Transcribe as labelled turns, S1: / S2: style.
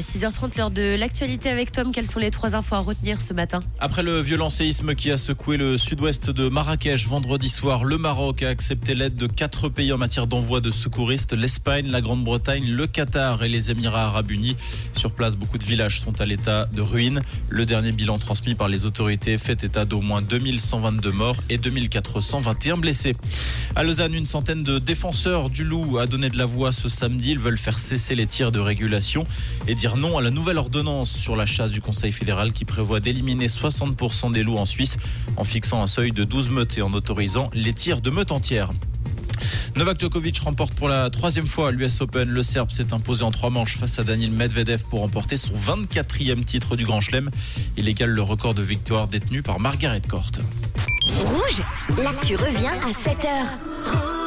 S1: À 6h30, l'heure de l'actualité avec Tom, quelles sont les trois infos à retenir ce matin
S2: Après le violent séisme qui a secoué le sud-ouest de Marrakech vendredi soir, le Maroc a accepté l'aide de quatre pays en matière d'envoi de secouristes, l'Espagne, la Grande-Bretagne, le Qatar et les Émirats arabes unis. Sur place, beaucoup de villages sont à l'état de ruine. Le dernier bilan transmis par les autorités fait état d'au moins 2122 morts et 2421 blessés. À Lausanne, une centaine de défenseurs du loup a donné de la voix ce samedi. Ils veulent faire cesser les tirs de régulation et dire non à la nouvelle ordonnance sur la chasse du Conseil fédéral qui prévoit d'éliminer 60% des loups en Suisse en fixant un seuil de 12 meutes et en autorisant les tirs de meutes entières. Novak Djokovic remporte pour la troisième fois l'US Open. Le Serbe s'est imposé en trois manches face à Daniel Medvedev pour remporter son 24e titre du Grand Chelem. Il égale le record de victoire détenu par Margaret Court.
S3: Rouge, l'actu revient à 7h.